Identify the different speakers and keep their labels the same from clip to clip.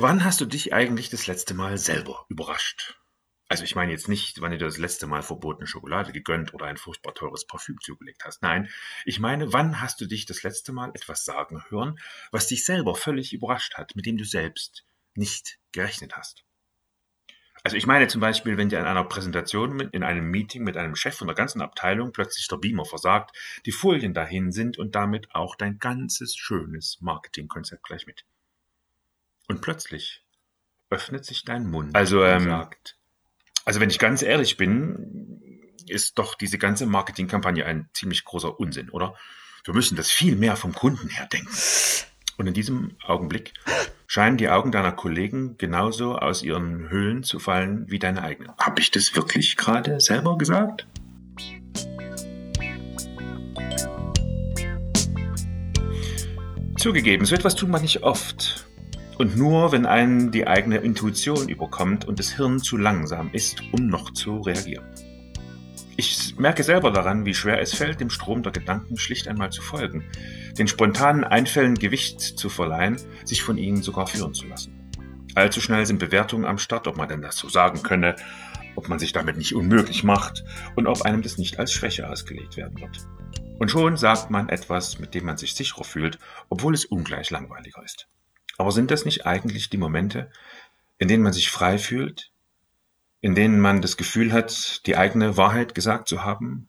Speaker 1: Wann hast du dich eigentlich das letzte Mal selber überrascht? Also ich meine jetzt nicht, wann du dir das letzte Mal verbotene Schokolade gegönnt oder ein furchtbar teures Parfüm zugelegt hast. Nein, ich meine, wann hast du dich das letzte Mal etwas sagen hören, was dich selber völlig überrascht hat, mit dem du selbst nicht gerechnet hast? Also ich meine zum Beispiel, wenn dir in einer Präsentation in einem Meeting mit einem Chef von der ganzen Abteilung plötzlich der Beamer versagt, die Folien dahin sind und damit auch dein ganzes schönes Marketingkonzept gleich mit. Und plötzlich öffnet sich dein Mund also, ähm, sagt, also wenn ich ganz ehrlich bin, ist doch diese ganze Marketingkampagne ein ziemlich großer Unsinn, oder? Wir müssen das viel mehr vom Kunden her denken. Und in diesem Augenblick scheinen die Augen deiner Kollegen genauso aus ihren Höhlen zu fallen wie deine eigenen. Habe ich das wirklich gerade selber gesagt? Zugegeben, so etwas tut man nicht oft. Und nur wenn einen die eigene Intuition überkommt und das Hirn zu langsam ist, um noch zu reagieren. Ich merke selber daran, wie schwer es fällt, dem Strom der Gedanken schlicht einmal zu folgen, den spontanen Einfällen Gewicht zu verleihen, sich von ihnen sogar führen zu lassen. Allzu schnell sind Bewertungen am Start, ob man denn das so sagen könne, ob man sich damit nicht unmöglich macht und ob einem das nicht als Schwäche ausgelegt werden wird. Und schon sagt man etwas, mit dem man sich sicherer fühlt, obwohl es ungleich langweiliger ist. Aber sind das nicht eigentlich die Momente, in denen man sich frei fühlt, in denen man das Gefühl hat, die eigene Wahrheit gesagt zu haben,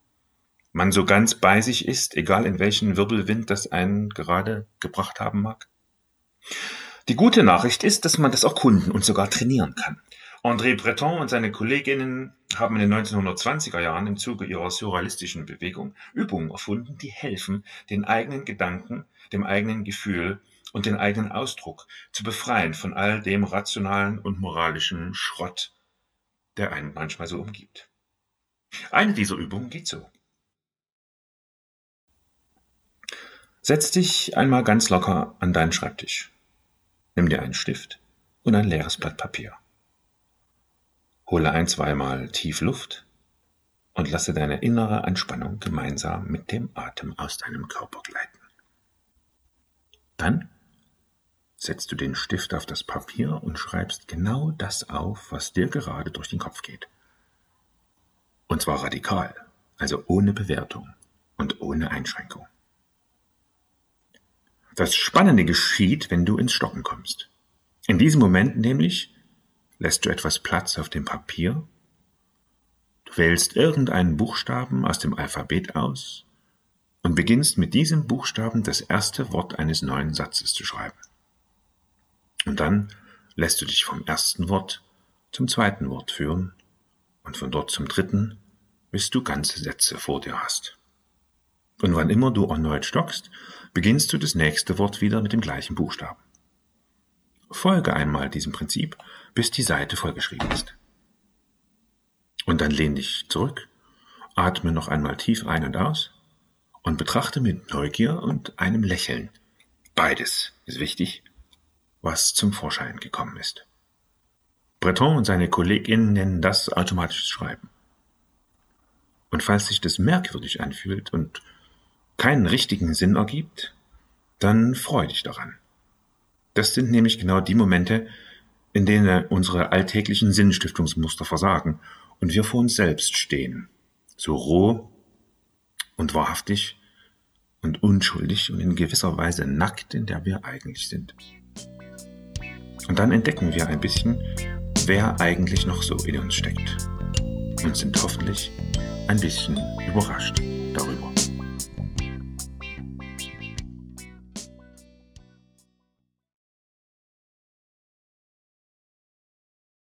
Speaker 1: man so ganz bei sich ist, egal in welchen Wirbelwind das einen gerade gebracht haben mag? Die gute Nachricht ist, dass man das auch kunden und sogar trainieren kann. André Breton und seine Kolleginnen haben in den 1920er Jahren im Zuge ihrer surrealistischen Bewegung Übungen erfunden, die helfen, den eigenen Gedanken, dem eigenen Gefühl und den eigenen Ausdruck zu befreien von all dem rationalen und moralischen Schrott, der einen manchmal so umgibt. Eine dieser Übungen geht so. Setz dich einmal ganz locker an deinen Schreibtisch. Nimm dir einen Stift und ein leeres Blatt Papier. Hole ein, zweimal tief Luft und lasse deine innere Anspannung gemeinsam mit dem Atem aus deinem Körper gleiten. Dann setzt du den Stift auf das Papier und schreibst genau das auf, was dir gerade durch den Kopf geht. Und zwar radikal, also ohne Bewertung und ohne Einschränkung. Das Spannende geschieht, wenn du ins Stocken kommst. In diesem Moment nämlich lässt du etwas Platz auf dem Papier, du wählst irgendeinen Buchstaben aus dem Alphabet aus und beginnst mit diesem Buchstaben das erste Wort eines neuen Satzes zu schreiben. Und dann lässt du dich vom ersten Wort zum zweiten Wort führen und von dort zum dritten, bis du ganze Sätze vor dir hast. Und wann immer du erneut stockst, beginnst du das nächste Wort wieder mit dem gleichen Buchstaben. Folge einmal diesem Prinzip, bis die Seite vollgeschrieben ist. Und dann lehn dich zurück, atme noch einmal tief ein und aus und betrachte mit Neugier und einem Lächeln. Beides ist wichtig, was zum Vorschein gekommen ist. Breton und seine KollegInnen nennen das automatisches Schreiben. Und falls sich das merkwürdig anfühlt und keinen richtigen Sinn ergibt, dann freu dich daran. Das sind nämlich genau die Momente, in denen unsere alltäglichen Sinnstiftungsmuster versagen und wir vor uns selbst stehen, so roh und wahrhaftig und unschuldig und in gewisser Weise nackt, in der wir eigentlich sind. Und dann entdecken wir ein bisschen, wer eigentlich noch so in uns steckt. Und sind hoffentlich ein bisschen überrascht darüber.